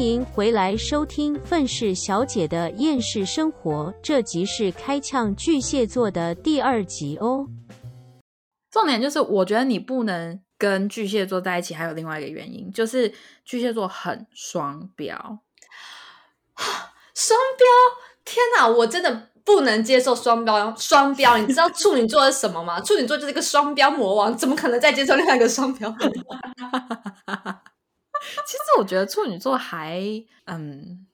迎回来收听愤世小姐的厌世生活，这集是开呛巨蟹座的第二集哦。重点就是，我觉得你不能跟巨蟹座在一起，还有另外一个原因，就是巨蟹座很双标。双标！天哪，我真的不能接受双标！双标！你知道处女座是什么吗？处女座就是一个双标魔王，怎么可能再接受另外一个双标？其实我觉得处女座还嗯，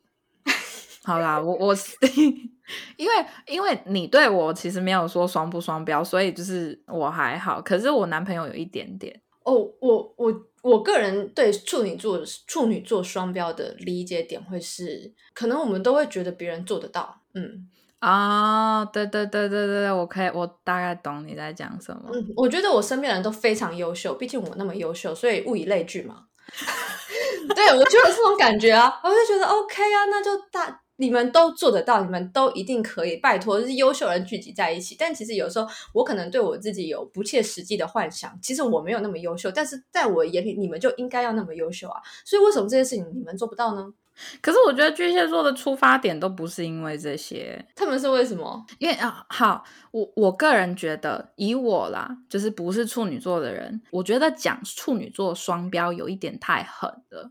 好啦，我我 因为因为你对我其实没有说双不双标，所以就是我还好。可是我男朋友有一点点哦，我我我个人对处女座处女座双标的理解点会是，可能我们都会觉得别人做得到，嗯啊，对对对对对，我可以，我大概懂你在讲什么。嗯，我觉得我身边人都非常优秀，毕竟我那么优秀，所以物以类聚嘛。对，我就有这种感觉啊，我就觉得 OK 啊，那就大你们都做得到，你们都一定可以，拜托，就是优秀人聚集在一起。但其实有时候我可能对我自己有不切实际的幻想，其实我没有那么优秀，但是在我眼里，你们就应该要那么优秀啊。所以为什么这件事情你们做不到呢？可是我觉得巨蟹座的出发点都不是因为这些，他们是为什么？因为啊，好，我我个人觉得，以我啦，就是不是处女座的人，我觉得讲处女座双标有一点太狠了。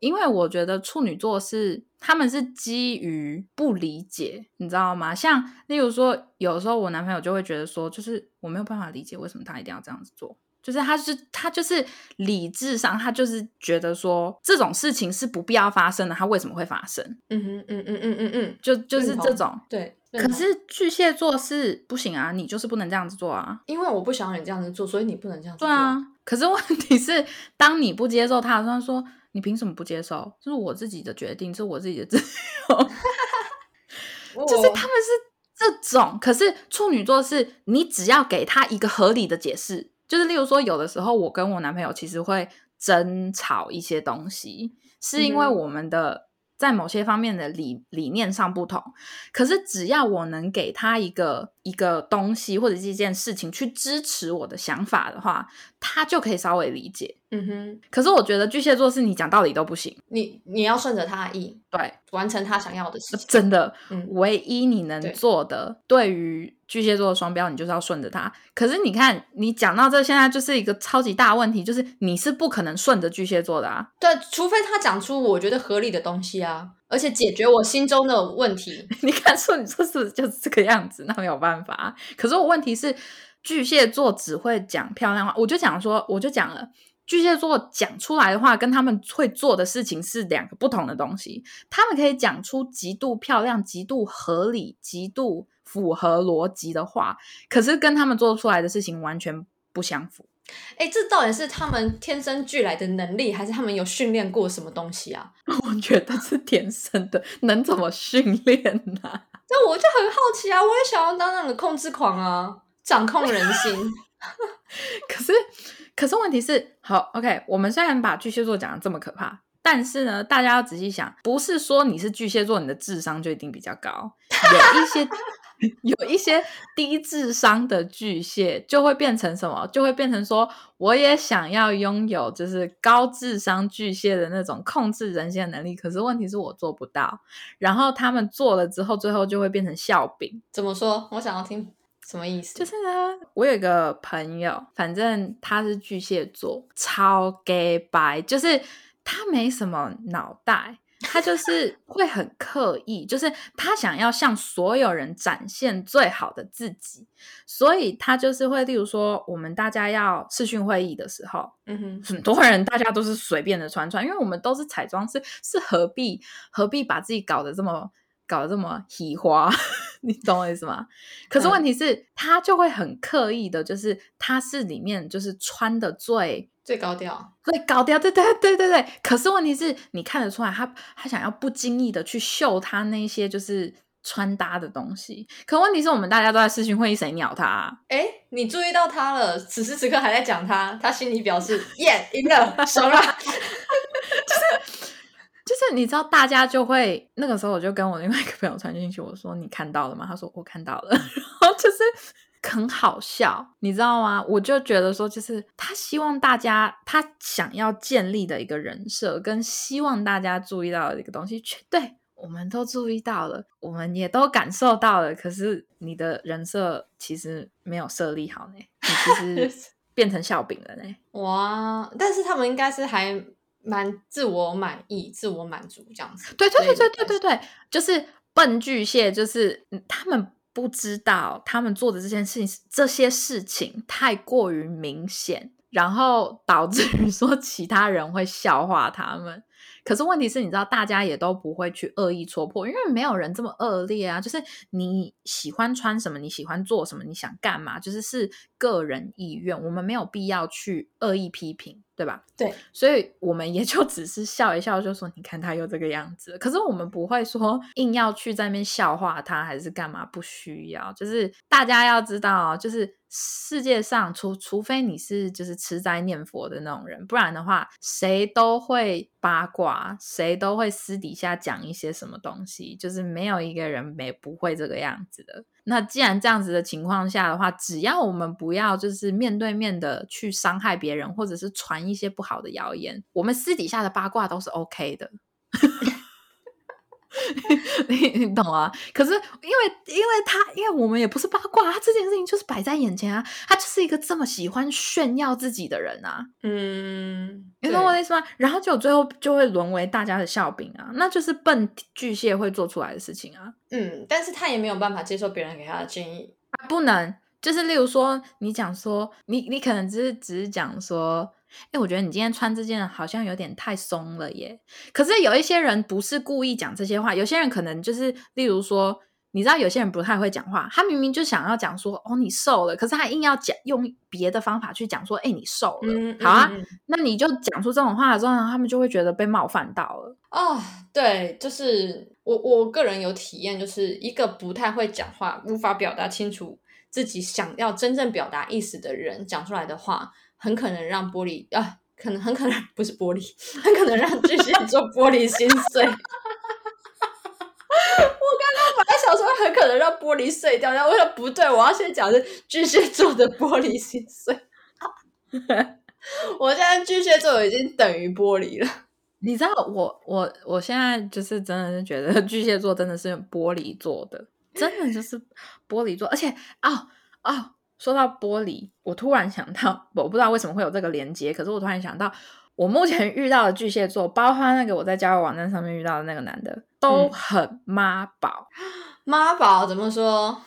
因为我觉得处女座是他们是基于不理解，你知道吗？像例如说，有时候我男朋友就会觉得说，就是我没有办法理解为什么他一定要这样子做。就是他是他就是理智上，他就是觉得说这种事情是不必要发生的，他为什么会发生？嗯哼，嗯嗯嗯嗯嗯，就就是这种。对。可是巨蟹座是不行啊，你就是不能这样子做啊。因为我不想让你这样子做，所以你不能这样做。对啊。可是问题是，当你不接受他，他说你凭什么不接受？这是我自己的决定，这是我自己的自由。就是他们是这种，可是处女座是你只要给他一个合理的解释。就是例如说，有的时候我跟我男朋友其实会争吵一些东西，是因为我们的在某些方面的理理念上不同。可是只要我能给他一个一个东西或者是一件事情去支持我的想法的话，他就可以稍微理解。嗯哼。可是我觉得巨蟹座是你讲道理都不行，你你要顺着他的意，对，完成他想要的事情。真的，唯一你能做的，对于。巨蟹座的双标，你就是要顺着他。可是你看，你讲到这，现在就是一个超级大问题，就是你是不可能顺着巨蟹座的啊。对，除非他讲出我觉得合理的东西啊，而且解决我心中的问题。你看，处女座是不是就是这个样子？那没有办法。可是我问题是，巨蟹座只会讲漂亮话。我就讲说，我就讲了，巨蟹座讲出来的话，跟他们会做的事情是两个不同的东西。他们可以讲出极度漂亮、极度合理、极度。符合逻辑的话，可是跟他们做出来的事情完全不相符。哎，这到底是他们天生俱来的能力，还是他们有训练过什么东西啊？我觉得是天生的，能怎么训练呢？那我就很好奇啊，我也想要当那个控制狂啊，掌控人心。可是，可是问题是，好，OK，我们虽然把巨蟹座讲的这么可怕，但是呢，大家要仔细想，不是说你是巨蟹座，你的智商就一定比较高，有一些。有一些低智商的巨蟹就会变成什么？就会变成说，我也想要拥有就是高智商巨蟹的那种控制人心的能力，可是问题是我做不到。然后他们做了之后，最后就会变成笑柄。怎么说？我想要听什么意思？就是呢，我有一个朋友，反正他是巨蟹座，超 gay 白，就是他没什么脑袋。他就是会很刻意，就是他想要向所有人展现最好的自己，所以他就是会，例如说，我们大家要视讯会议的时候，嗯哼，很多人大家都是随便的穿穿，因为我们都是彩妆师，是何必何必把自己搞得这么搞得这么喜花，你懂我意思吗？可是问题是，他就会很刻意的，就是他是里面就是穿的最。最高调，最高调，对对对对对。可是问题是你看得出来，他他想要不经意的去秀他那些就是穿搭的东西。可问题是我们大家都在视讯会议，谁鸟他？哎，你注意到他了？此时此刻还在讲他，他心里表示耶，赢了，爽了。就 是就是，你知道，大家就会那个时候，我就跟我另外一个朋友传进去，我说你看到了吗？他说我看到了。然后就是。很好笑，你知道吗？我就觉得说，就是他希望大家，他想要建立的一个人设，跟希望大家注意到的一个东西，全对我们都注意到了，我们也都感受到了。可是你的人设其实没有设立好呢，你其 实变成笑柄了呢。哇！但是他们应该是还蛮自我满意、自我满足这样子。对对对对对对对，就是笨巨蟹，就是他们。不知道他们做的这件事情，这些事情太过于明显，然后导致于说其他人会笑话他们。可是问题是，你知道，大家也都不会去恶意戳破，因为没有人这么恶劣啊。就是你喜欢穿什么，你喜欢做什么，你想干嘛，就是是个人意愿，我们没有必要去恶意批评。对吧？对，所以我们也就只是笑一笑，就说你看他又这个样子。可是我们不会说硬要去在那边笑话他，还是干嘛？不需要。就是大家要知道，就是世界上除除非你是就是吃斋念佛的那种人，不然的话，谁都会八卦，谁都会私底下讲一些什么东西。就是没有一个人没不会这个样子的。那既然这样子的情况下的话，只要我们不要就是面对面的去伤害别人，或者是传一些不好的谣言，我们私底下的八卦都是 OK 的。你 你懂啊？可是因为因为他因为我们也不是八卦，他这件事情就是摆在眼前啊，他就是一个这么喜欢炫耀自己的人啊。嗯，你懂我的意思吗？然后就最后就会沦为大家的笑柄啊，那就是笨巨蟹会做出来的事情啊。嗯，但是他也没有办法接受别人给他的建议，不能。就是例如说，你讲说你你可能只是只是讲说。哎，我觉得你今天穿这件好像有点太松了耶。可是有一些人不是故意讲这些话，有些人可能就是，例如说，你知道有些人不太会讲话，他明明就想要讲说，哦，你瘦了，可是他硬要讲用别的方法去讲说，哎，你瘦了。好啊，那你就讲出这种话之后，他们就会觉得被冒犯到了。哦，对，就是我我个人有体验，就是一个不太会讲话、无法表达清楚自己想要真正表达意思的人讲出来的话。很可能让玻璃啊，可能很可能不是玻璃，很可能让巨蟹座玻璃心碎。我刚刚本来想说很可能让玻璃碎掉，然后我说不对，我要先讲是巨蟹座的玻璃心碎。我现在巨蟹座已经等于玻璃了。你知道，我我我现在就是真的是觉得巨蟹座真的是玻璃做的，真的就是玻璃做，而且啊啊。说到玻璃，我突然想到，我不知道为什么会有这个连接，可是我突然想到，我目前遇到的巨蟹座，包括那个我在交友网站上面遇到的那个男的，都很妈宝。妈宝怎么说？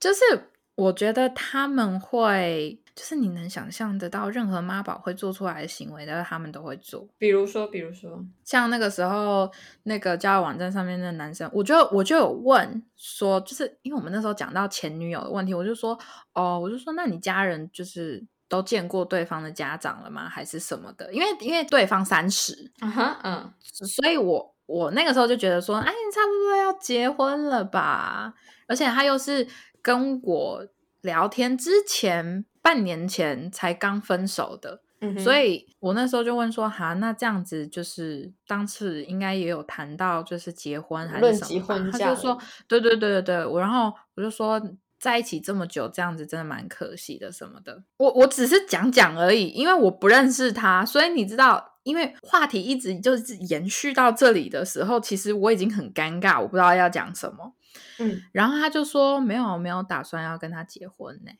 就是我觉得他们会。就是你能想象得到任何妈宝会做出来的行为，但是他们都会做。比如说，比如说，像那个时候那个交友网站上面的男生，我就我就有问说，就是因为我们那时候讲到前女友的问题，我就说，哦，我就说，那你家人就是都见过对方的家长了吗？还是什么的？因为因为对方三十，嗯哼，嗯，所以我我那个时候就觉得说，哎，你差不多要结婚了吧？而且他又是跟我聊天之前。半年前才刚分手的，所以我那时候就问说：“哈，那这样子就是当时应该也有谈到就是结婚还是什么？”他就说：“对对对对对。”我然后我就说：“在一起这么久，这样子真的蛮可惜的什么的。”我我只是讲讲而已，因为我不认识他，所以你知道，因为话题一直就是延续到这里的时候，其实我已经很尴尬，我不知道要讲什么。嗯，然后他就说：“没有没有打算要跟他结婚呢。”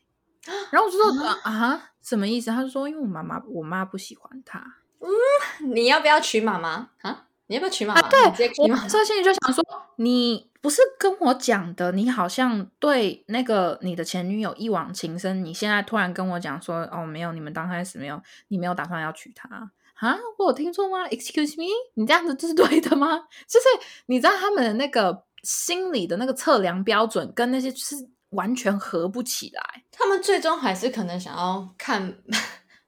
然后我就说啊，什么意思？他就说，因为我妈妈，我妈不喜欢他。嗯，你要不要娶妈妈啊？你要不要娶妈妈？对，我这心里就想说，你不是跟我讲的，你好像对那个你的前女友一往情深，你现在突然跟我讲说，哦，没有，你们刚开始没有，你没有打算要娶她啊？我有听错吗？Excuse me，你这样子是对的吗？就是你知道他们的那个心理的那个测量标准跟那些是。完全合不起来，他们最终还是可能想要看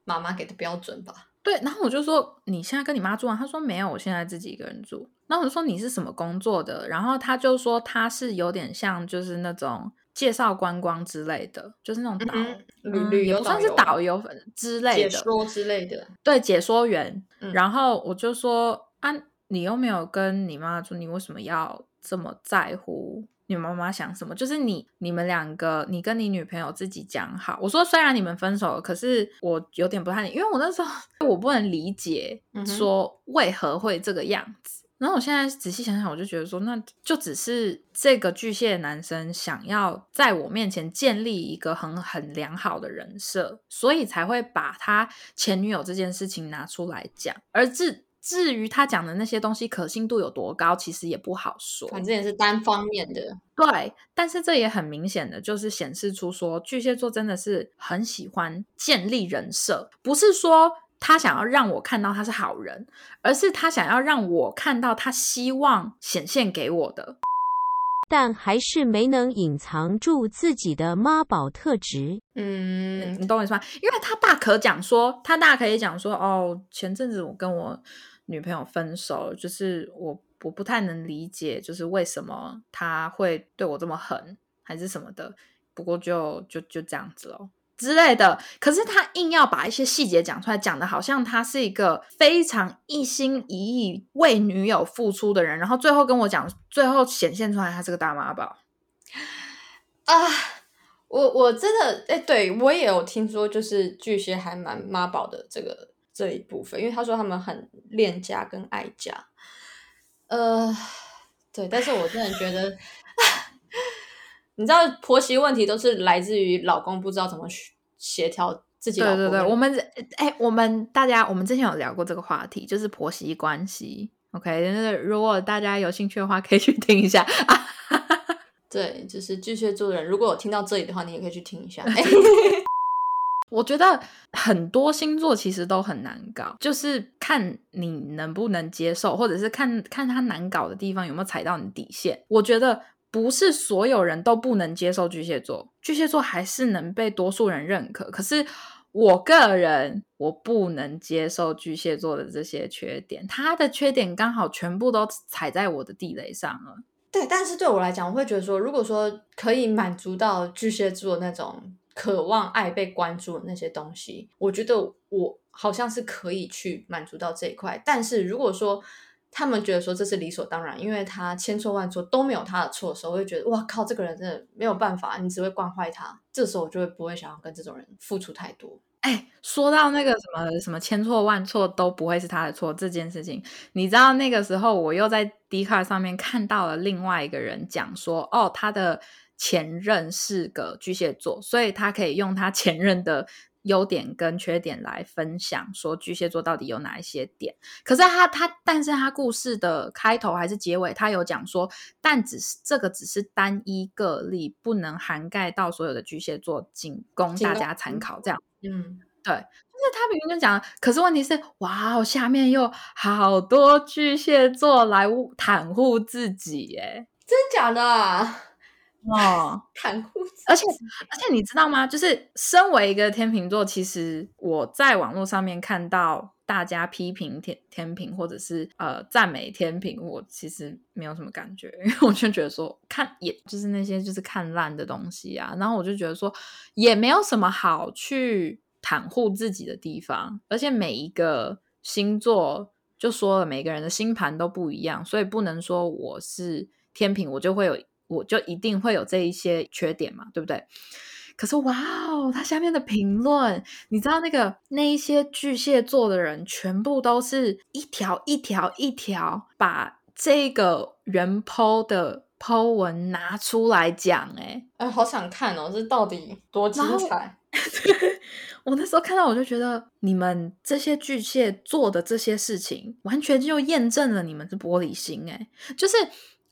妈妈给的标准吧。对，然后我就说你现在跟你妈住啊？他说没有，我现在自己一个人住。然后我就说你是什么工作的？然后他就说他是有点像就是那种介绍观光之类的，就是那种导旅旅游算是导游之类的解说之类的。对，解说员。然后我就说啊，你又没有跟你妈住，你为什么要这么在乎？你妈妈想什么，就是你你们两个，你跟你女朋友自己讲好。我说虽然你们分手了，可是我有点不太理，因为我那时候我不能理解说为何会这个样子。然后我现在仔细想想，我就觉得说，那就只是这个巨蟹男生想要在我面前建立一个很很良好的人设，所以才会把他前女友这件事情拿出来讲，而至。至于他讲的那些东西可信度有多高，其实也不好说。反正也是单方面的。对，但是这也很明显的就是显示出说，巨蟹座真的是很喜欢建立人设，不是说他想要让我看到他是好人，而是他想要让我看到他希望显现给我的。但还是没能隐藏住自己的妈宝特质。嗯，你懂我意思吗？因为他大可讲说，他大可以讲说，哦，前阵子我跟我。女朋友分手，就是我我不太能理解，就是为什么他会对我这么狠，还是什么的。不过就就就这样子喽之类的。可是他硬要把一些细节讲出来，讲的好像他是一个非常一心一意为女友付出的人，然后最后跟我讲，最后显现出来他是个大妈宝啊！我我真的哎，对我也有听说，就是巨蟹还蛮妈宝的这个。这一部分，因为他说他们很恋家跟爱家，呃，对，但是我真的觉得，你知道婆媳问题都是来自于老公不知道怎么协调自己。对对对，我们哎，我们大家我们之前有聊过这个话题，就是婆媳关系。OK，那如果大家有兴趣的话，可以去听一下。对，就是巨蟹座的人，如果有听到这里的话，你也可以去听一下。我觉得很多星座其实都很难搞，就是看你能不能接受，或者是看看他难搞的地方有没有踩到你底线。我觉得不是所有人都不能接受巨蟹座，巨蟹座还是能被多数人认可。可是我个人我不能接受巨蟹座的这些缺点，他的缺点刚好全部都踩在我的地雷上了。对，但是对我来讲，我会觉得说，如果说可以满足到巨蟹座那种。渴望爱被关注那些东西，我觉得我好像是可以去满足到这一块。但是如果说他们觉得说这是理所当然，因为他千错万错都没有他的错的时候，我就觉得哇靠，这个人真的没有办法，你只会惯坏他。这时候我就会不会想要跟这种人付出太多。哎，说到那个什么什么千错万错都不会是他的错这件事情，你知道那个时候我又在 d 卡上面看到了另外一个人讲说，哦，他的。前任是个巨蟹座，所以他可以用他前任的优点跟缺点来分享，说巨蟹座到底有哪一些点。可是他他，但是他故事的开头还是结尾，他有讲说，但只是这个只是单一个例，不能涵盖到所有的巨蟹座，仅供大家参考。这样，嗯，对。但是他明明就讲，可是问题是，哇，下面又好多巨蟹座来袒护自己，耶，真假的？哦，袒护，而且而且你知道吗？就是身为一个天秤座，其实我在网络上面看到大家批评天天平，或者是呃赞美天平，我其实没有什么感觉，因 为我就觉得说看，也就是那些就是看烂的东西啊。然后我就觉得说，也没有什么好去袒护自己的地方。而且每一个星座就说了，每个人的星盘都不一样，所以不能说我是天平，我就会有。我就一定会有这一些缺点嘛，对不对？可是哇哦，他下面的评论，你知道那个那一些巨蟹座的人，全部都是一条一条一条把这个原 po 的 po 文拿出来讲，哎哎，好想看哦，这到底多精彩！我那时候看到，我就觉得你们这些巨蟹做的这些事情，完全就验证了你们是玻璃心，哎，就是。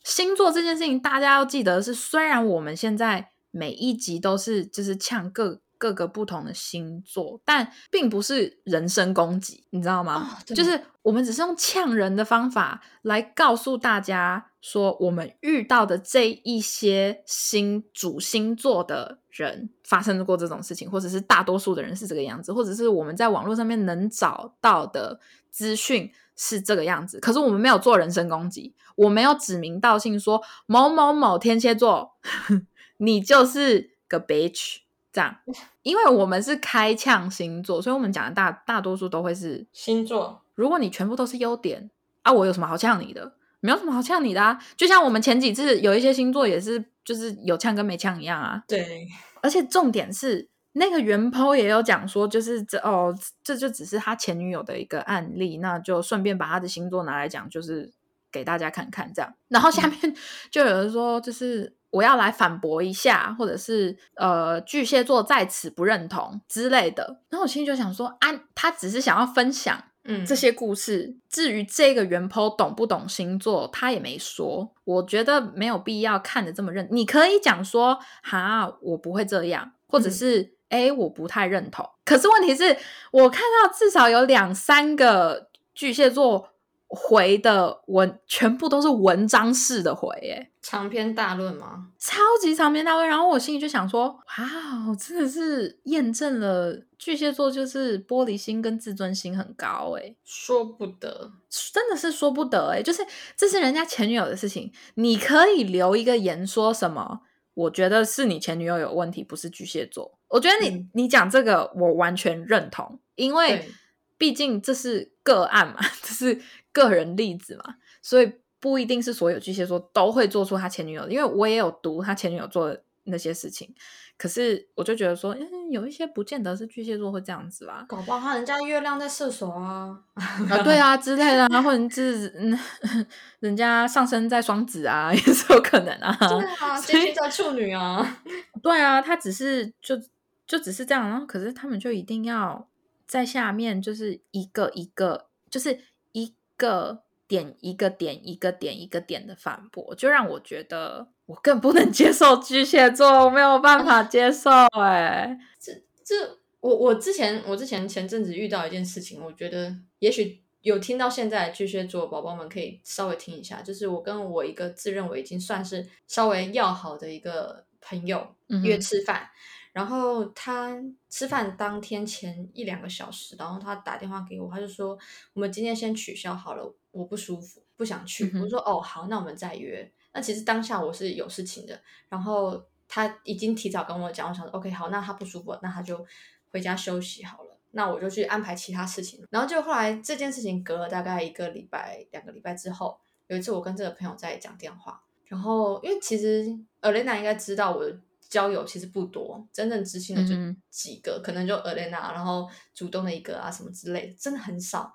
星座这件事情，大家要记得是，虽然我们现在每一集都是就是呛各各个不同的星座，但并不是人身攻击，你知道吗？就是我们只是用呛人的方法来告诉大家说，我们遇到的这一些星主星座的人发生过这种事情，或者是大多数的人是这个样子，或者是我们在网络上面能找到的资讯。是这个样子，可是我们没有做人身攻击，我没有指名道姓说某某某天蝎座，你就是个 bitch 这样，因为我们是开呛星座，所以我们讲的大大多数都会是星座。如果你全部都是优点啊，我有什么好呛你的？没有什么好呛你的啊。就像我们前几次有一些星座也是，就是有呛跟没呛一样啊。对，而且重点是那个原 po 也有讲说，就是这哦，这就只是他前女友的一个案例，那就顺便把他的星座拿来讲，就是给大家看看这样。然后下面 就有人说，就是我要来反驳一下，或者是呃巨蟹座在此不认同之类的。然后我心里就想说，啊，他只是想要分享。嗯，这些故事，至于这个原 po 懂不懂星座，他也没说。我觉得没有必要看的这么认。你可以讲说，哈，我不会这样，或者是，哎、我不太认同。可是问题是我看到至少有两三个巨蟹座回的文，全部都是文章式的回，哎，长篇大论吗？超级长篇大论。然后我心里就想说，哇，真的是验证了巨蟹座就是玻璃心跟自尊心很高，哎。说不得，真的是说不得哎、就是这是人家前女友的事情，你可以留一个言说什么？我觉得是你前女友有问题，不是巨蟹座。我觉得你、嗯你讲这个我完全认同，因为对毕竟这是个案嘛，这是个人例子嘛，所以不一定是所有巨蟹座都会做出他前女友的。因为我也有读他前女友做的那些事情，可是我就觉得说，嗯，有一些不见得是巨蟹座会这样子吧。搞不好人家月亮在射手啊。啊，对啊之类的啊，或者是嗯，人家上升在双子啊，也是有可能啊。对啊，所以金星在处女啊。对啊，他只是就就只是这样，然后可是他们就一定要在下面就是一个一个，就是一个点一个点一个点一个点的反驳，就让我觉得我更不能接受巨蟹座，我没有办法接受哎、这这我我之前我之前前阵子遇到一件事情，我觉得也许有听到现在巨蟹座宝宝们可以稍微听一下，就是我跟我一个自认为已经算是稍微要好的一个朋友约吃饭，然后他吃饭当天前一两个小时，然后他打电话给我，他就说我们今天先取消好了，我不舒服，不想去。嗯我说哦好，那我们再约。那其实当下我是有事情的，然后他已经提早跟我讲，我想说 OK 好，那他不舒服，那他就回家休息好了。那我就去安排其他事情。然后就后来这件事情隔了大概一个礼拜、两个礼拜之后，有一次我跟这个朋友在讲电话，然后因为其实 Elena 应该知道我的交友其实不多，真正知心的就几个，可能就 Elena，然后主动的一个啊什么之类的，真的很少。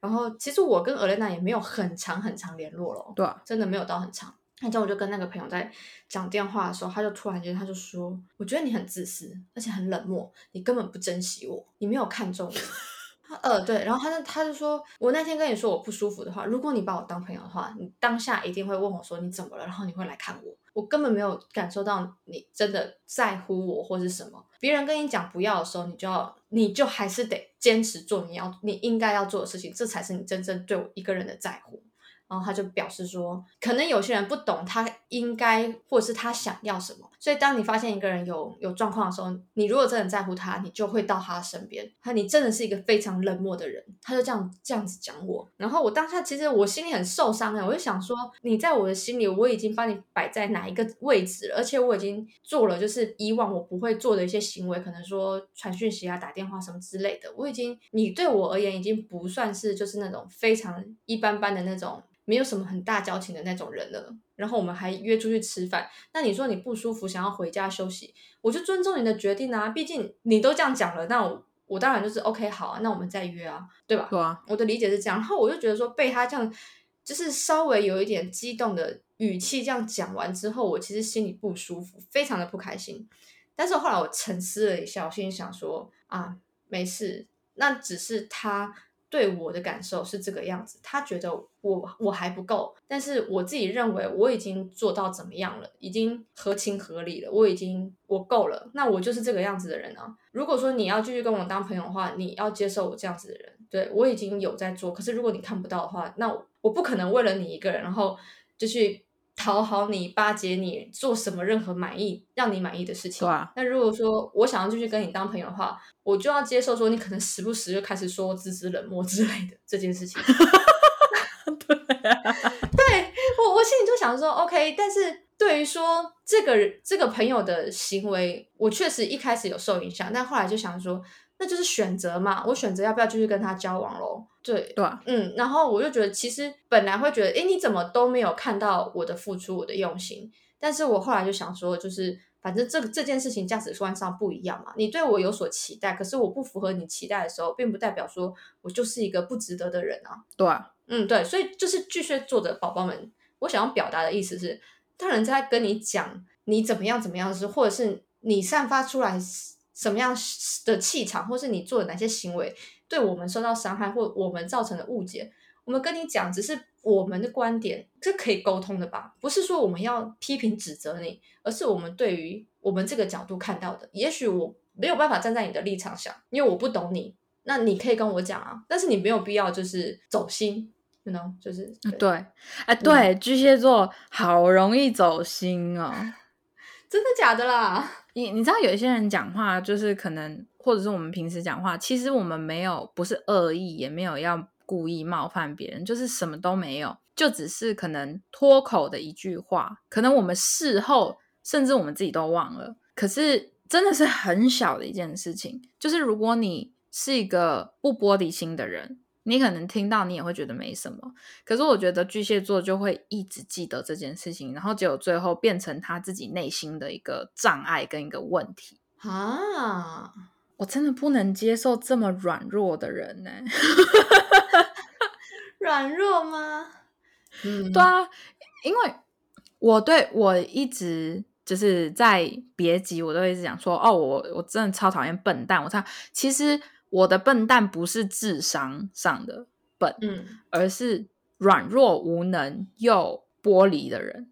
然后其实我跟 Elena 也没有很长很长联络了，对啊，真的没有到很长。那天我就跟那个朋友在讲电话的时候，他就突然间他就说：“我觉得你很自私，而且很冷漠，你根本不珍惜我，你没有看中我。”他呃对，然后他就他就说：“我那天跟你说我不舒服的话，如果你把我当朋友的话，你当下一定会问我说你怎么了，然后你会来看我。我根本没有感受到你真的在乎我或是什么。别人跟你讲不要的时候，你就要你就还是得坚持做你要你应该要做的事情，这才是你真正对我一个人的在乎。”然后他就表示说，可能有些人不懂他应该或是他想要什么，所以当你发现一个人有有状况的时候，你如果真的在乎他，你就会到他身边。他你真的是一个非常冷漠的人，他就这样这样子讲我。然后我当下其实我心里很受伤哎，我就想说，你在我的心里我已经把你摆在哪一个位置了，而且我已经做了就是以往我不会做的一些行为，可能说传讯息啊、打电话什么之类的，我已经你对我而言已经不算是就是那种非常一般般的那种。没有什么很大交情的那种人了，然后我们还约出去吃饭。那你说你不舒服，想要回家休息，我就尊重你的决定啊。毕竟你都这样讲了，那我我当然就是 OK 好啊，那我们再约啊，对吧？对啊，我的理解是这样，然后我就觉得说被他这样就是稍微有一点激动的语气这样讲完之后，我其实心里不舒服，非常的不开心。但是后来我沉思了一下，我心里想说啊，没事，那只是他。对我的感受是这个样子，他觉得我我还不够，但是我自己认为我已经做到怎么样了，已经合情合理了，我已经我够了，那我就是这个样子的人啊。如果说你要继续跟我当朋友的话，你要接受我这样子的人，对我已经有在做，可是如果你看不到的话，那我我不可能为了你一个人，然后就去讨好你、巴结你，做什么任何满意让你满意的事情。对啊，那如果说我想要继续跟你当朋友的话，我就要接受说你可能时不时就开始说我自私冷漠之类的这件事情。对啊，对我，我心里就想说，OK，但是对于说这个这个朋友的行为，我确实一开始有受影响，但后来就想说，那就是选择嘛，我选择要不要继续跟他交往喽。对，对啊，嗯，然后我就觉得，其实本来会觉得，哎，你怎么都没有看到我的付出，我的用心。但是我后来就想说，就是反正这个这件事情价值观上不一样嘛。你对我有所期待，可是我不符合你期待的时候，并不代表说我就是一个不值得的人啊。对啊，嗯，对，所以就是巨蟹座的宝宝们，我想要表达的意思是，当人在跟你讲你怎么样怎么样的时，或者是你散发出来什么样的气场，或是你做的哪些行为。对我们受到伤害或我们造成的误解，我们跟你讲，只是我们的观点，这可以沟通的吧？不是说我们要批评指责你，而是我们对于我们这个角度看到的。也许我没有办法站在你的立场想，因为我不懂你，那你可以跟我讲啊。但是你没有必要就是走心，you know，就是对，哎，对，巨蟹座好容易走心哦，真的假的啦？你你知道有一些人讲话就是可能。或者是我们平时讲话，其实我们没有不是恶意，也没有要故意冒犯别人，就是什么都没有，就只是可能脱口的一句话，可能我们事后甚至我们自己都忘了。可是真的是很小的一件事情，就是如果你是一个不玻璃心的人，你可能听到你也会觉得没什么。可是我觉得巨蟹座就会一直记得这件事情，然后结果最后变成他自己内心的一个障碍跟一个问题啊。我真的不能接受这么软弱的人呢。软弱吗？嗯，对啊，因为我对我一直就是在别集，我都一直讲说，哦，我我真的超讨厌笨蛋。我操，其实我的笨蛋不是智商上的笨，嗯，而是软弱无能又玻璃的人，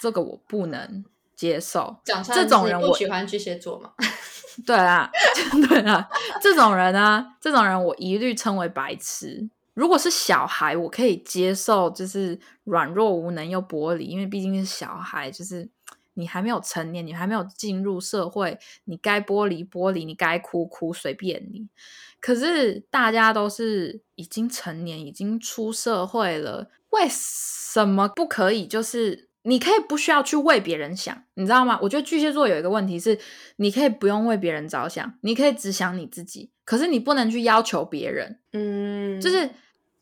这个我不能接受。这种人，我喜欢巨蟹座嘛。对啊，对啊，这种人呢，这种人我一律称为白痴。如果是小孩，我可以接受，就是软弱无能又玻璃，因为毕竟是小孩，就是你还没有成年，你还没有进入社会，你该玻璃玻璃，你该哭哭，随便你。可是大家都是已经成年，已经出社会了，为什么不可以？就是。你可以不需要去为别人想，你知道吗？我觉得巨蟹座有一个问题是，你可以不用为别人着想，你可以只想你自己。可是你不能去要求别人，嗯，就是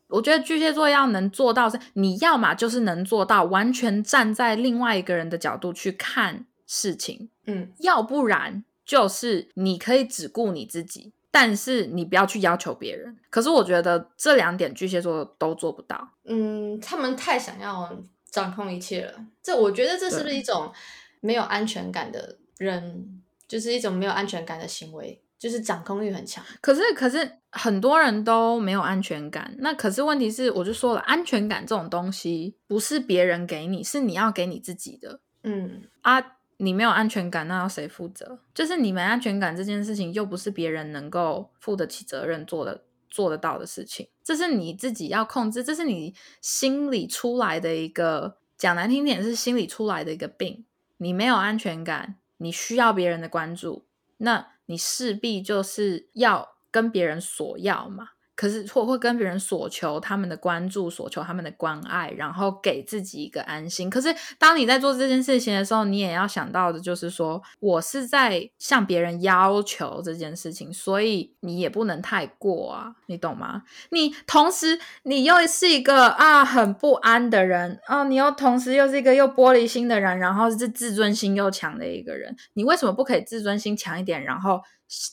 我觉得巨蟹座要能做到是，你要嘛就是能做到完全站在另外一个人的角度去看事情，嗯，要不然就是你可以只顾你自己，但是你不要去要求别人。可是我觉得这两点巨蟹座都做不到，嗯，他们太想要。掌控一切了，这我觉得这是不是一种没有安全感的人，就是一种没有安全感的行为，就是掌控欲很强。可是，可是很多人都没有安全感。那可是问题是，我就说了，安全感这种东西不是别人给你，是你要给你自己的。嗯啊，你没有安全感，那要谁负责？就是你没安全感这件事情，又不是别人能够负得起责任做的。做得到的事情，这是你自己要控制，这是你心里出来的一个讲难听点是心里出来的一个病。你没有安全感，你需要别人的关注，那你势必就是要跟别人索要嘛。可是或会跟别人索求他们的关注，索求他们的关爱，然后给自己一个安心。可是当你在做这件事情的时候，你也要想到的就是说，我是在向别人要求这件事情，所以你也不能太过啊，你懂吗？你同时你又是一个啊很不安的人哦，你又同时又是一个又玻璃心的人，然后是自尊心又强的一个人，你为什么不可以自尊心强一点，然后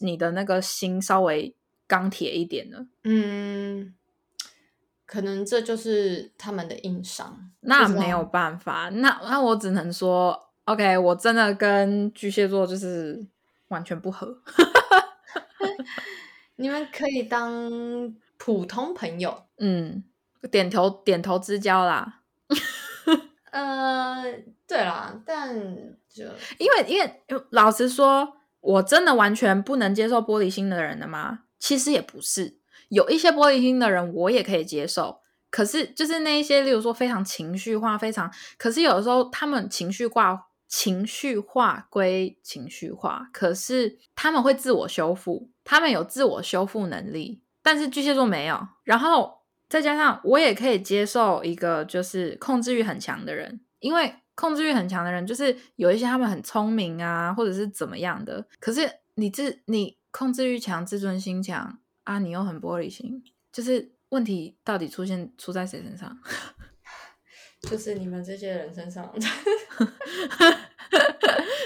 你的那个心稍微？钢铁一点的，嗯，可能这就是他们的硬伤。那没有办法，那那我只能说，OK，我真的跟巨蟹座就是完全不合。你们可以当普通朋友，嗯，点头点头之交啦。呃，对啦，但就因为因为老实说，我真的完全不能接受玻璃心的人的吗？其实也不是，有一些玻璃心的人，我也可以接受。可是，就是那一些，例如说非常情绪化，非常，可是有的时候他们情绪化，情绪化归情绪化，可是他们会自我修复，他们有自我修复能力。但是巨蟹座没有。然后再加上，我也可以接受一个就是控制欲很强的人，因为控制欲很强的人，就是有一些他们很聪明啊，或者是怎么样的。可是你这你。控制欲强、自尊心强啊，你又很玻璃心，就是问题到底出现出在谁身上？就是你们这些人身上。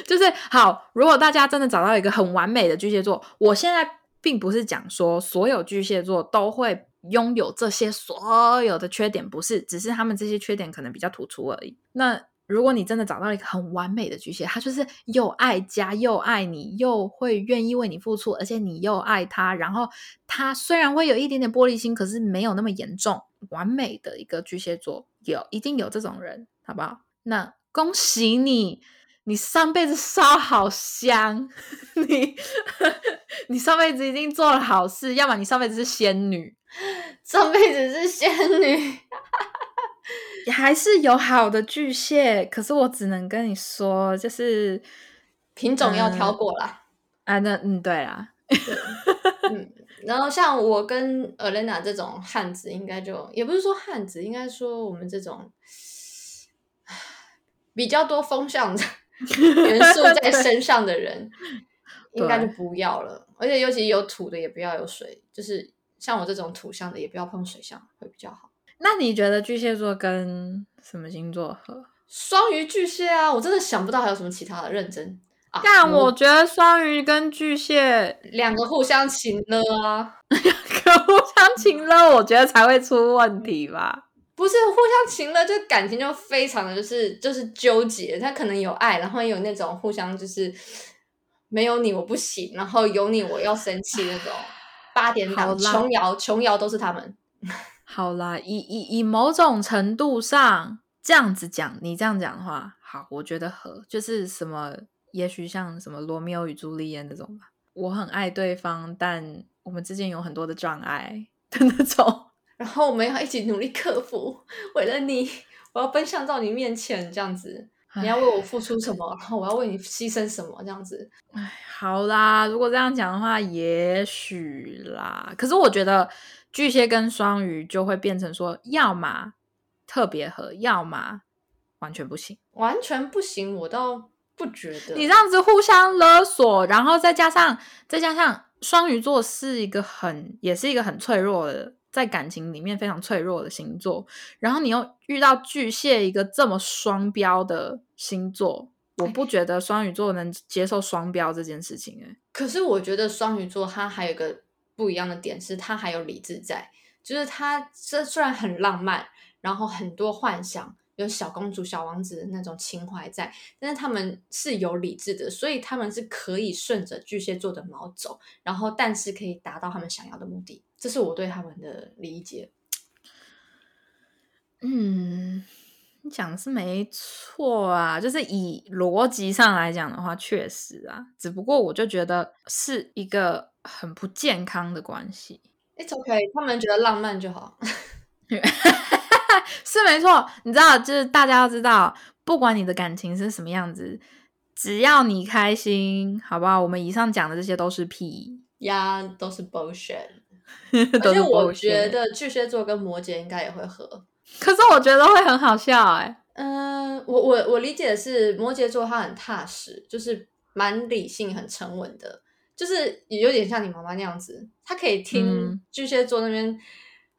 就是好，如果大家真的找到一个很完美的巨蟹座，我现在并不是讲说所有巨蟹座都会拥有这些所有的缺点，不是，只是他们这些缺点可能比较突出而已。那如果你真的找到一个很完美的巨蟹，他就是又爱家又爱你，又会愿意为你付出，而且你又爱他，然后他虽然会有一点点玻璃心，可是没有那么严重，完美的一个巨蟹座，有一定有这种人，好不好？那恭喜你。你上辈子烧好香，你 你上辈子一定做了好事，要么你上辈子是仙女，上辈子是仙女，还是有好的巨蟹。可是我只能跟你说，就是品种要挑过啦。啊，那嗯，对啦，嗯，然后像我跟 Elena 这种汉子，应该就也不是说汉子，应该说我们这种比较多风向的。元素在 身上的人，应该就不要了。而且尤其有土的，也不要有水。就是像我这种土象的，也不要碰水象，会比较好。那你觉得巨蟹座跟什么星座合？双鱼、巨蟹啊！我真的想不到还有什么其他的。认真啊！但我觉得双鱼跟巨蟹两个互相情了啊，两个互相情了，我觉得才会出问题吧。不是互相情了，就感情就非常的就是就是纠结。他可能有爱，然后有那种互相就是没有你我不行，然后有你我要生气那种八点档琼瑶琼瑶都是他们。好啦，以以以某种程度上这样子讲，你这样讲的话，好，我觉得和就是什么，也许像什么罗密欧与朱丽叶那种吧。我很爱对方，但我们之间有很多的障碍的那种。然后我们要一起努力克服，为了你，我要奔向到你面前，这样子，你要为我付出什么，然后我要为你牺牲什么，这样子。哎，好啦，如果这样讲的话，也许啦。可是我觉得巨蟹跟双鱼就会变成说，要么特别合，要么完全不行。完全不行，我倒不觉得。你这样子互相勒索，然后再加上再加上双鱼座是一个很，也是一个很脆弱的。在感情里面非常脆弱的星座，然后你又遇到巨蟹一个这么双标的星座，我不觉得双鱼座能接受双标这件事情。哎，可是我觉得双鱼座它还有个不一样的点是，他还有理智在，就是他这虽然很浪漫，然后很多幻想。有小公主、小王子的那种情怀在，但是他们是有理智的，所以他们是可以顺着巨蟹座的毛走，然后但是可以达到他们想要的目的。这是我对他们的理解。嗯，你讲的是没错啊，就是以逻辑上来讲的话，确实啊，只不过我就觉得是一个很不健康的关系。It's OK，他们觉得浪漫就好。是没错，你知道，就是大家要知道，不管你的感情是什么样子，只要你开心，好不好？我们以上讲的这些都是屁呀，都是 bullshit。而且我觉得巨蟹座跟摩羯应该也会合，可是我觉得会很好笑哎。嗯，我我我理解的是摩羯座他很踏实，就是蛮理性、很沉稳的，就是也有点像你妈妈那样子，她可以听巨蟹座那边。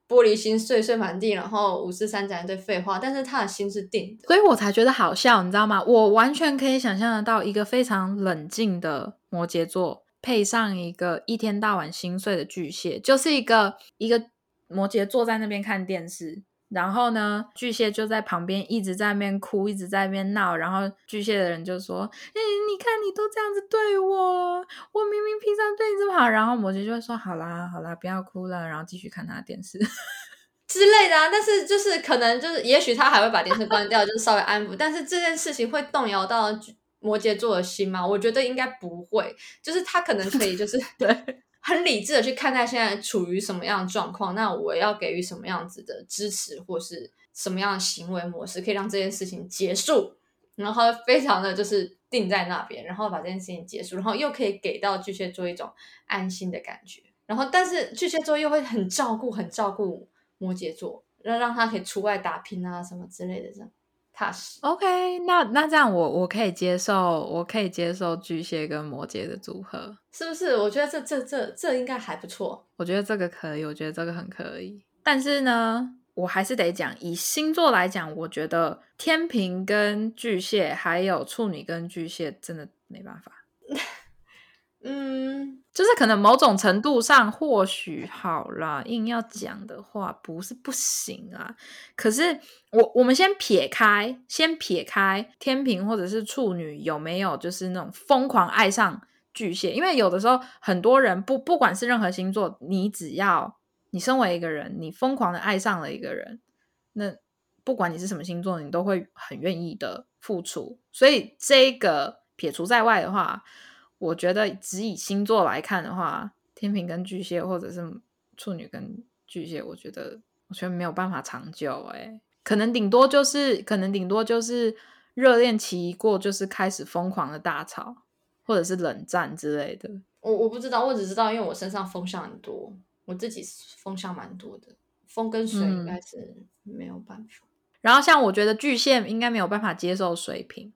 玻璃心碎碎满地，然后五四三讲一堆废话，但是她的心是定的，所以我才觉得好笑，你知道吗？我完全可以想象得到一个非常冷静的摩羯座，配上一个一天到晚心碎的巨蟹，就是一个一个摩羯坐在那边看电视。然后呢，巨蟹就在旁边一直在那边哭，一直在那边闹。然后巨蟹的人就说：“哎，你看你都这样子对我，我明明平常对你这么好。”然后摩羯就会说：“好啦，好啦，不要哭了。”然后继续看他的电视 之类的啊。但是就是可能就是，也许他还会把电视关掉，就是稍微安抚。但是这件事情会动摇到摩羯座的心吗？我觉得应该不会。就是他可能可以，就是对。很理智的去看待现在处于什么样的状况，那我要给予什么样子的支持，或是什么样的行为模式，可以让这件事情结束，然后非常的就是定在那边，然后把这件事情结束，然后又可以给到巨蟹座一种安心的感觉，然后但是巨蟹座又会很照顾，很照顾摩羯座，让让他可以出外打拼啊什么之类的这样。踏实。OK，那那这样我我可以接受，我可以接受巨蟹跟摩羯的组合，是不是？我觉得这这这这应该还不错。我觉得这个可以，我觉得这个很可以。但是呢，我还是得讲，以星座来讲，我觉得天平跟巨蟹，还有处女跟巨蟹，真的没办法。嗯，就是可能某种程度上或许好啦，硬要讲的话不是不行啊。可是我我们先撇开，先撇开天平或者是处女有没有就是那种疯狂爱上巨蟹，因为有的时候很多人不不管是任何星座，你只要你身为一个人，你疯狂的爱上了一个人，那不管你是什么星座，你都会很愿意的付出。所以这个撇除在外的话。我觉得只以星座来看的话，天平跟巨蟹，或者是处女跟巨蟹，我觉得我觉得没有办法长久、欸。哎，可能顶多就是，可能顶多就是热恋期一过，就是开始疯狂的大吵，或者是冷战之类的。我我不知道，我只知道，因为我身上风向很多，我自己风向蛮多的，风跟水应该是没有办法。然后像我觉得巨蟹应该没有办法接受水瓶。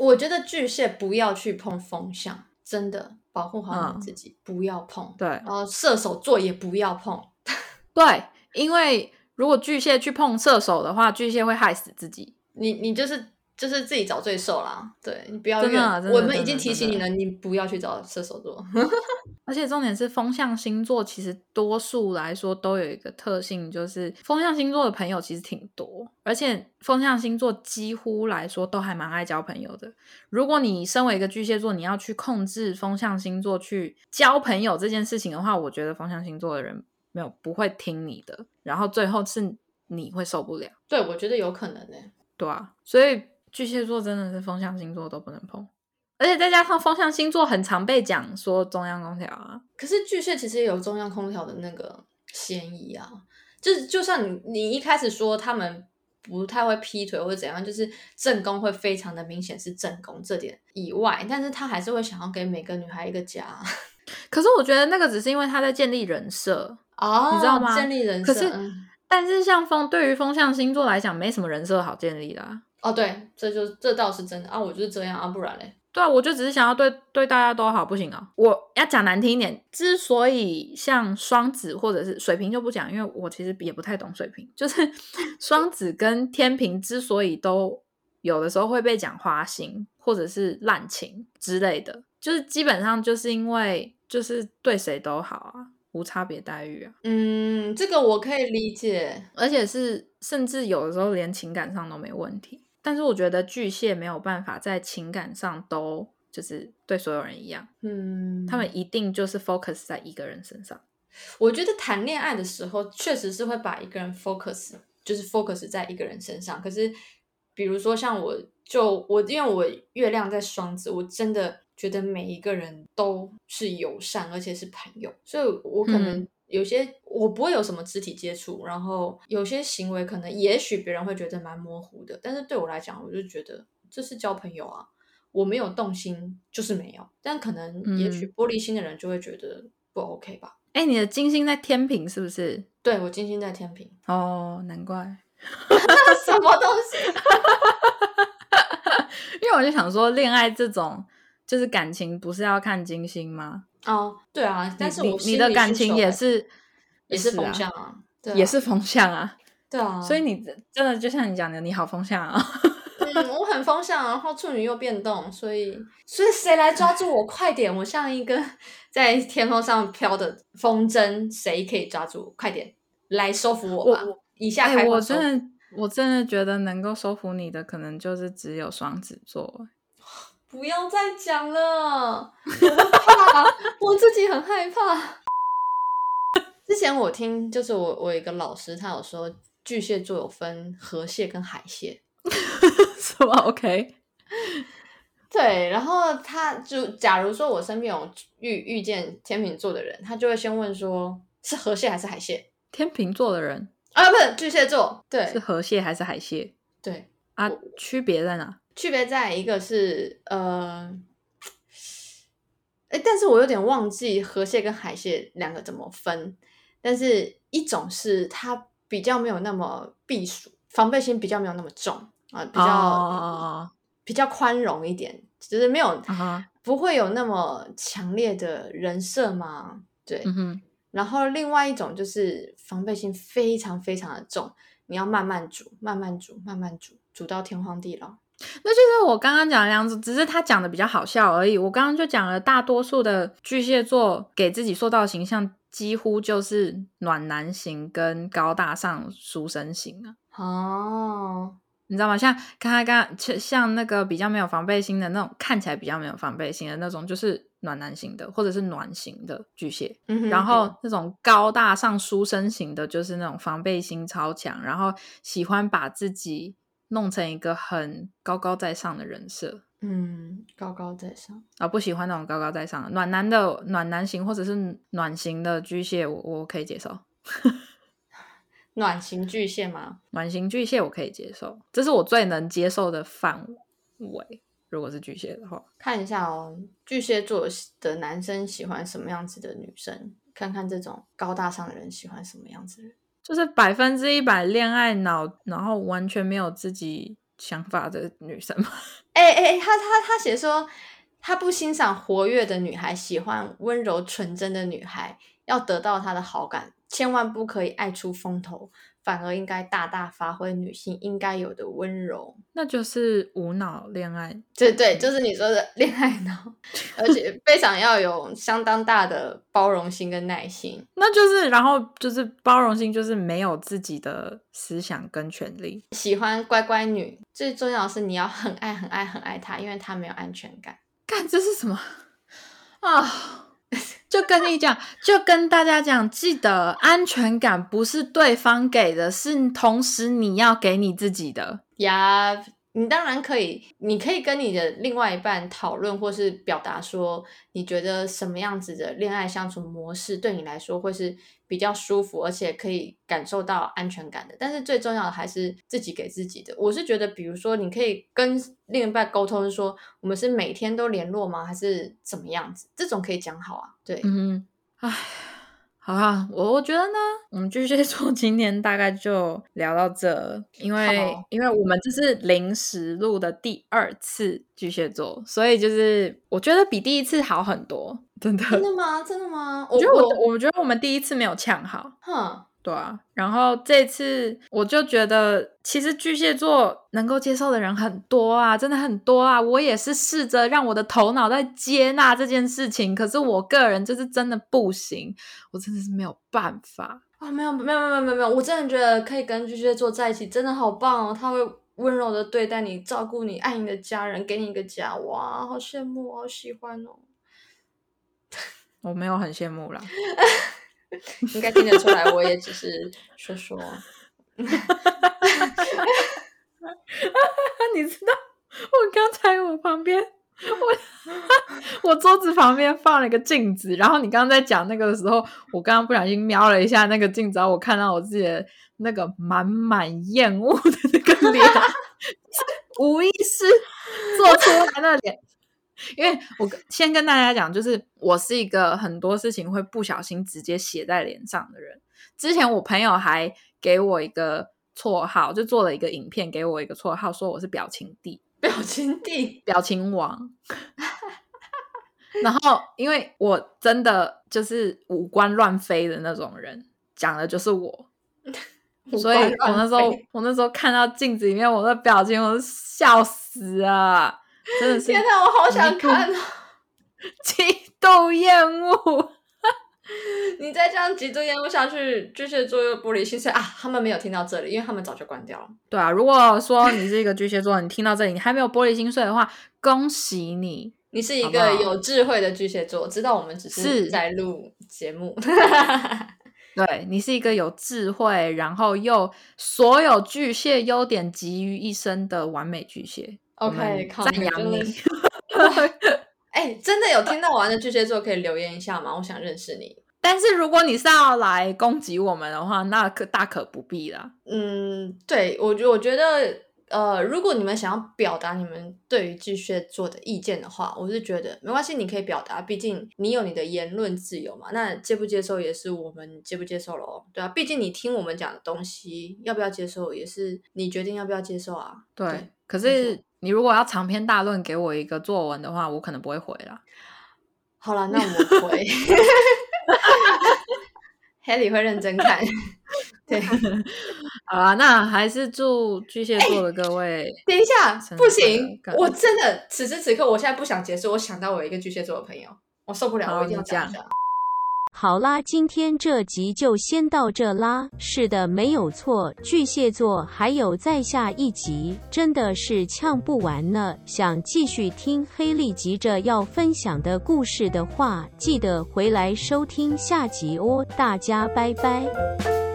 我觉得巨蟹不要去碰风向，真的保护好你自己，嗯、不要碰。对，然后射手座也不要碰。对，因为如果巨蟹去碰射手的话，巨蟹会害死自己。你你就是就是自己找罪受啦。对你不要真的，我们已经提醒你了，你不要去找射手座。而且重点是风象星座，其实多数来说都有一个特性，就是风象星座的朋友其实挺多，而且风象星座几乎来说都还蛮爱交朋友的。如果你身为一个巨蟹座，你要去控制风象星座去交朋友这件事情的话，我觉得风象星座的人没有不会听你的，然后最后是你会受不了。对，我觉得有可能呢、欸。对啊，所以巨蟹座真的是风象星座都不能碰。而且再加上风象星座很常被讲说中央空调啊，可是巨蟹其实也有中央空调的那个嫌疑啊。就是就算你你一开始说他们不太会劈腿或者怎样，就是正宫会非常的明显是正宫这点以外，但是他还是会想要给每个女孩一个家。可是我觉得那个只是因为他在建立人设哦，你知道吗？建立人设。可是，嗯、但是像风对于风象星座来讲，没什么人设好建立的、啊。哦，对，这就这倒是真的啊！我就是这样啊，不然嘞。对啊，我就只是想要对对大家都好，不行啊！我要讲难听一点，之所以像双子或者是水瓶就不讲，因为我其实也不太懂水瓶。就是 双子跟天平之所以都有的时候会被讲花心或者是滥情之类的，就是基本上就是因为就是对谁都好啊，无差别待遇啊。嗯，这个我可以理解，而且是甚至有的时候连情感上都没问题。但是我觉得巨蟹没有办法在情感上都就是对所有人一样，嗯，他们一定就是 focus 在一个人身上。我觉得谈恋爱的时候确实是会把一个人 focus，就是 focus 在一个人身上。可是比如说像我，就我因为我月亮在双子，我真的觉得每一个人都是友善，而且是朋友，所以我可能。嗯有些我不会有什么肢体接触，然后有些行为可能也许别人会觉得蛮模糊的，但是对我来讲，我就觉得这是交朋友啊，我没有动心就是没有，但可能也许玻璃心的人就会觉得不 OK 吧。哎、你的金星在天平是不是？对我金星在天平，哦，难怪，什么东西？因为我就想说，恋爱这种就是感情，不是要看金星吗？哦，对啊，但是我你你的感情也是也是风啊向啊，对啊也是风向啊，对啊，所以你真的就像你讲的，你好风向啊。嗯，我很风向，然后处女又变动，所以所以谁来抓住我？快点！我像一个 在天空上飘的风筝，谁可以抓住我？快点来收服我吧！以下我真的我真的觉得能够收服你的，可能就是只有双子座。不要再讲了，我怕，我自己很害怕。之前我听，就是我我有一个老师，他有说巨蟹座有分河蟹跟海蟹，什么？OK？对，然后他就假如说我身边有遇遇见天秤座的人，他就会先问说是河蟹还是海蟹天秤座的人啊？不是巨蟹座，对是河蟹还是海蟹对，啊？区别在哪？区别在一个是呃，哎，但是我有点忘记河蟹跟海蟹两个怎么分，但是一种是它比较没有那么避暑，防备心比较没有那么重，啊，比较比较宽容一点，就是没有不会有那么强烈的人设嘛。对，然后另外一种就是防备心非常非常的重，你要慢慢煮，慢慢煮，慢慢煮，煮到天荒地老。那就是我刚刚讲的样子，只是他讲的比较好笑而已。我刚刚就讲了，大多数的巨蟹座给自己塑造的形象，几乎就是暖男型跟高大上书生型啊。哦，你知道吗？像刚刚刚像那个比较没有防备心的那种，看起来比较没有防备心的那种，就是暖男型的，或者是暖型的巨蟹。然后那种高大上书生型的，就是那种防备心超强，然后喜欢把自己。弄成一个很高高在上的人设，嗯，高高在上啊，不喜欢那种高高在上的暖男的暖男型或者是暖型的巨蟹，我我可以接受。暖型巨蟹吗？暖型巨蟹我可以接受，这是我最能接受的范围。如果是巨蟹的话，看一下哦，巨蟹座的男生喜欢什么样子的女生？看看这种高大上的人喜欢什么样子的人。就是百分之一百恋爱脑，然后完全没有自己想法的女生吗？哎哎，他他他写说，他不欣赏活跃的女孩，喜欢温柔纯真的女孩，要得到她的好感，千万不可以爱出风头。反而应该大大发挥女性应该有的温柔，那就是无脑恋爱。对对，就是你说的 恋爱脑，而且非常要有相当大的包容心跟耐心。那就是，然后就是包容心，就是没有自己的思想跟权利。喜欢乖乖女，最重要的是你要很爱很爱很爱她，因为她没有安全感。干，这是什么 啊？就跟你讲，就跟大家讲，记得安全感不是对方给的，是同时你要给你自己的呀。你当然可以，你可以跟你的另外一半讨论，或是表达说，你觉得什么样子的恋爱相处模式对你来说会是比较舒服，而且可以感受到安全感的。但是最重要的还是自己给自己的。我是觉得，比如说，你可以跟另一半沟通，说我们是每天都联络吗？还是怎么样子？这种可以讲好啊。对，嗯，唉。好啊，我我觉得呢，我们巨蟹座 今天大概就聊到这，因为因为我们这是临时录的第二次巨蟹座，所以就是我觉得比第一次好很多，真的。真的吗？真的吗？我觉得我我觉得我们第一次没有呛好，哼。对啊，然后这次我就觉得，其实巨蟹座能够接受的人很多啊，真的很多啊。我也是试着让我的头脑在接纳这件事情，可是我个人就是真的不行，我真的是没有办法啊。没有没有没有没有没有，我真的觉得可以跟巨蟹座在一起，真的好棒哦。他会温柔的对待你，照顾你，爱你的家人，给你一个家，哇，好羡慕，好喜欢哦。我没有很羡慕啦。应该听得出来，我也只是说说。你知道，我刚才我旁边，我我桌子旁边放了一个镜子，然后你刚刚在讲那个的时候，我刚刚不小心瞄了一下那个镜子，然后我看到我自己的那个满满厌恶的那个脸，无意识做出来的脸。因为我先跟大家讲，就是我是一个很多事情会不小心直接写在脸上的人。之前我朋友还给我一个绰号，就做了一个影片给我一个绰号，说我是表情帝、表情帝、表情王。然后因为我真的就是五官乱飞的那种人，讲的就是我，所以我那时候我那时候看到镜子里面我的表情，我都笑死啊！真的是天哪，我好想看！极度厌恶，你再这样极度厌恶下去，巨蟹座又玻璃心碎啊！他们没有听到这里，因为他们早就关掉了。对啊，如果说你是一个巨蟹座，你听到这里，你还没有玻璃心碎的话，恭喜你，你是一个有智慧的巨蟹座，知道我们只是在录节目。对你是一个有智慧，然后又所有巨蟹优点集于一身的完美巨蟹。OK，赞扬你。哎，真的有听到我玩的巨蟹座可以留言一下吗？我想认识你。但是如果你是要来攻击我们的话，那可大可不必啦。嗯，对我觉我觉得呃，如果你们想要表达你们对于巨蟹座的意见的话，我是觉得没关系，你可以表达，毕竟你有你的言论自由嘛。那接不接受也是我们接不接受咯，对啊，毕竟你听我们讲的东西，要不要接受也是你决定要不要接受啊。对，可是你如果要长篇大论给我一个作文的话，我可能不会回了。好了，那我回。Helly 会认真看。对，好了，那还是祝巨蟹座的各位。等一下，不行，我真的此时此刻，我现在不想结束。我想到我一个巨蟹座的朋友，我受不了，我一定要讲一下。好啦，今天这集就先到这啦。是的，没有错，巨蟹座还有再下一集，真的是呛不完呢。想继续听黑利急着要分享的故事的话，记得回来收听下集哦。大家拜拜。